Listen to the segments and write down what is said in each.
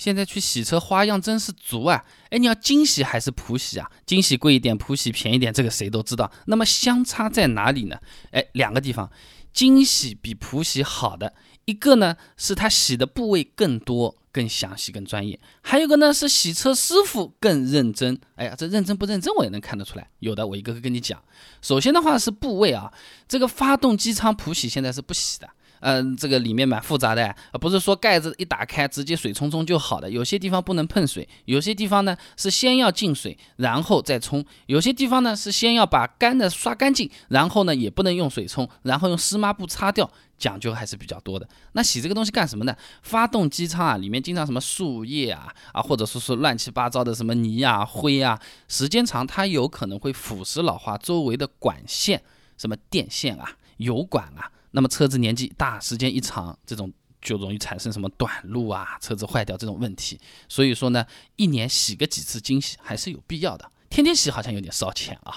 现在去洗车花样真是足啊！哎，你要精洗还是普洗啊？精洗贵一点，普洗便宜点，这个谁都知道。那么相差在哪里呢？哎，两个地方，精洗比普洗好的一个呢，是它洗的部位更多、更详细、更专业；还有个呢，是洗车师傅更认真。哎呀，这认真不认真我也能看得出来。有的我一个个跟你讲。首先的话是部位啊，这个发动机舱普洗现在是不洗的。嗯，这个里面蛮复杂的，不是说盖子一打开直接水冲冲就好的。有些地方不能碰水，有些地方呢是先要进水然后再冲，有些地方呢是先要把干的刷干净，然后呢也不能用水冲，然后用湿抹布擦掉，讲究还是比较多的。那洗这个东西干什么呢？发动机舱啊，里面经常什么树叶啊啊，或者说是乱七八糟的什么泥啊灰啊，时间长它有可能会腐蚀老化周围的管线，什么电线啊、油管啊。那么车子年纪大，时间一长，这种就容易产生什么短路啊，车子坏掉这种问题。所以说呢，一年洗个几次精洗还是有必要的，天天洗好像有点烧钱啊。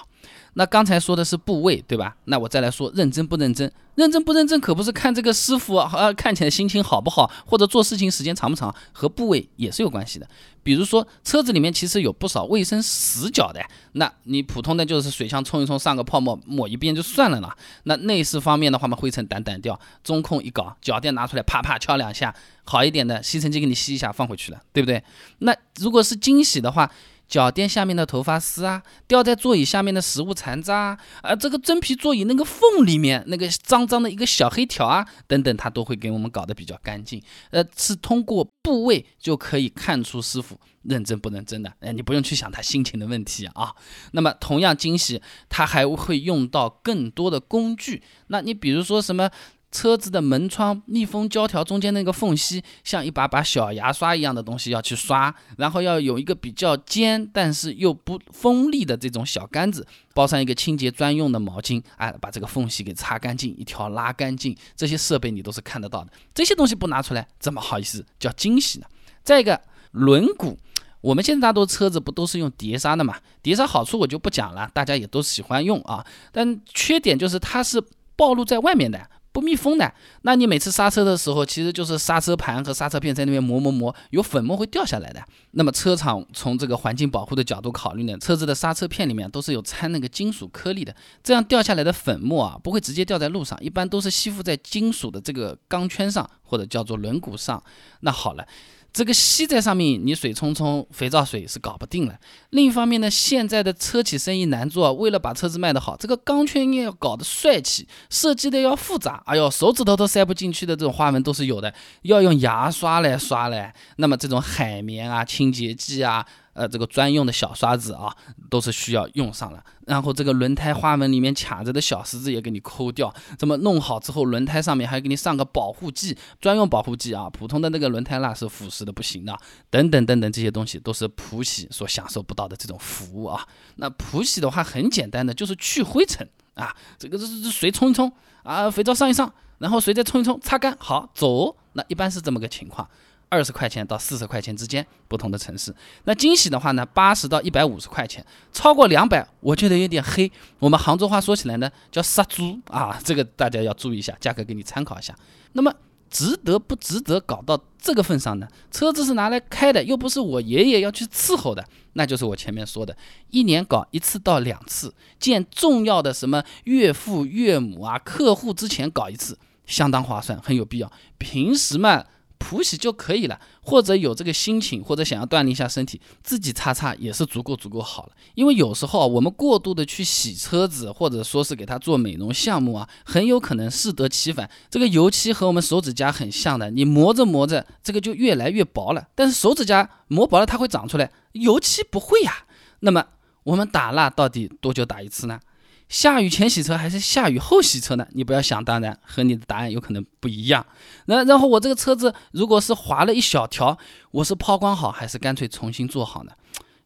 那刚才说的是部位，对吧？那我再来说认真不认真？认真不认真可不是看这个师傅啊，看起来心情好不好，或者做事情时间长不长，和部位也是有关系的。比如说车子里面其实有不少卫生死角的，那你普通的就是水箱冲一冲，上个泡沫抹一遍就算了啦。那内饰方面的话嘛，灰尘掸掸掉，中控一搞，脚垫拿出来啪啪敲两下，好一点的吸尘机给你吸一下放回去了，对不对？那如果是惊喜的话。脚垫下面的头发丝啊，掉在座椅下面的食物残渣啊，这个真皮座椅那个缝里面那个脏脏的一个小黑条啊，等等，它都会给我们搞得比较干净。呃，是通过部位就可以看出师傅认真不认真的。哎，你不用去想他心情的问题啊。那么同样惊喜，他还会用到更多的工具。那你比如说什么？车子的门窗密封胶条中间那个缝隙，像一把把小牙刷一样的东西要去刷，然后要有一个比较尖但是又不锋利的这种小杆子，包上一个清洁专用的毛巾，哎，把这个缝隙给擦干净，一条拉干净，这些设备你都是看得到的。这些东西不拿出来，怎么好意思叫惊喜呢？再一个轮毂，我们现在大多车子不都是用碟刹的嘛？碟刹好处我就不讲了，大家也都喜欢用啊，但缺点就是它是暴露在外面的。不密封的，那你每次刹车的时候，其实就是刹车盘和刹车片在那边磨磨磨，有粉末会掉下来的。那么车厂从这个环境保护的角度考虑呢，车子的刹车片里面都是有掺那个金属颗粒的，这样掉下来的粉末啊，不会直接掉在路上，一般都是吸附在金属的这个钢圈上或者叫做轮毂上。那好了。这个吸在上面，你水冲冲肥皂水是搞不定了。另一方面呢，现在的车企生意难做，为了把车子卖得好，这个钢圈要搞得帅气，设计的要复杂。哎呦，手指头都塞不进去的这种花纹都是有的，要用牙刷来刷嘞。那么这种海绵啊、清洁剂啊。呃，这个专用的小刷子啊，都是需要用上了。然后这个轮胎花纹里面卡着的小石子也给你抠掉。这么弄好之后，轮胎上面还给你上个保护剂，专用保护剂啊。普通的那个轮胎蜡是腐蚀的不行的。等等等等，这些东西都是普喜所享受不到的这种服务啊。那普喜的话很简单的，就是去灰尘啊，这个这这水冲一冲啊，肥皂上一上，然后水再冲一冲，擦干，好走。那一般是这么个情况。二十块钱到四十块钱之间，不同的城市。那惊喜的话呢，八十到一百五十块钱，超过两百，我觉得有点黑。我们杭州话说起来呢，叫杀猪啊，这个大家要注意一下，价格给你参考一下。那么值得不值得搞到这个份上呢？车子是拿来开的，又不是我爷爷要去伺候的，那就是我前面说的，一年搞一次到两次，见重要的什么岳父岳母啊、客户之前搞一次，相当划算，很有必要。平时嘛。普洗就可以了，或者有这个心情，或者想要锻炼一下身体，自己擦擦也是足够足够好了。因为有时候我们过度的去洗车子，或者说是给它做美容项目啊，很有可能适得其反。这个油漆和我们手指甲很像的，你磨着磨着，这个就越来越薄了。但是手指甲磨薄了，它会长出来，油漆不会呀。那么我们打蜡到底多久打一次呢？下雨前洗车还是下雨后洗车呢？你不要想当然，和你的答案有可能不一样。那然后我这个车子如果是划了一小条，我是抛光好还是干脆重新做好呢？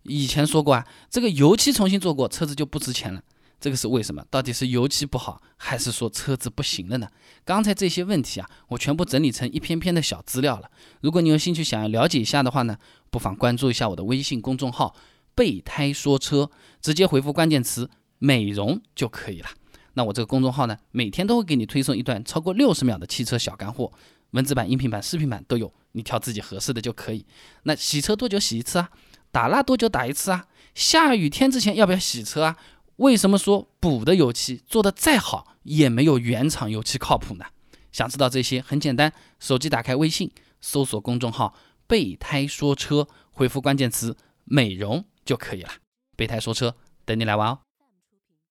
以前说过啊，这个油漆重新做过，车子就不值钱了。这个是为什么？到底是油漆不好，还是说车子不行了呢？刚才这些问题啊，我全部整理成一篇篇的小资料了。如果你有兴趣想要了解一下的话呢，不妨关注一下我的微信公众号“备胎说车”，直接回复关键词。美容就可以了。那我这个公众号呢，每天都会给你推送一段超过六十秒的汽车小干货。文字版、音频版、视频版都有，你挑自己合适的就可以。那洗车多久洗一次啊？打蜡多久打一次啊？下雨天之前要不要洗车啊？为什么说补的油漆做的再好也没有原厂油漆靠谱呢？想知道这些很简单，手机打开微信，搜索公众号“备胎说车”，回复关键词“美容”就可以了。备胎说车，等你来玩哦。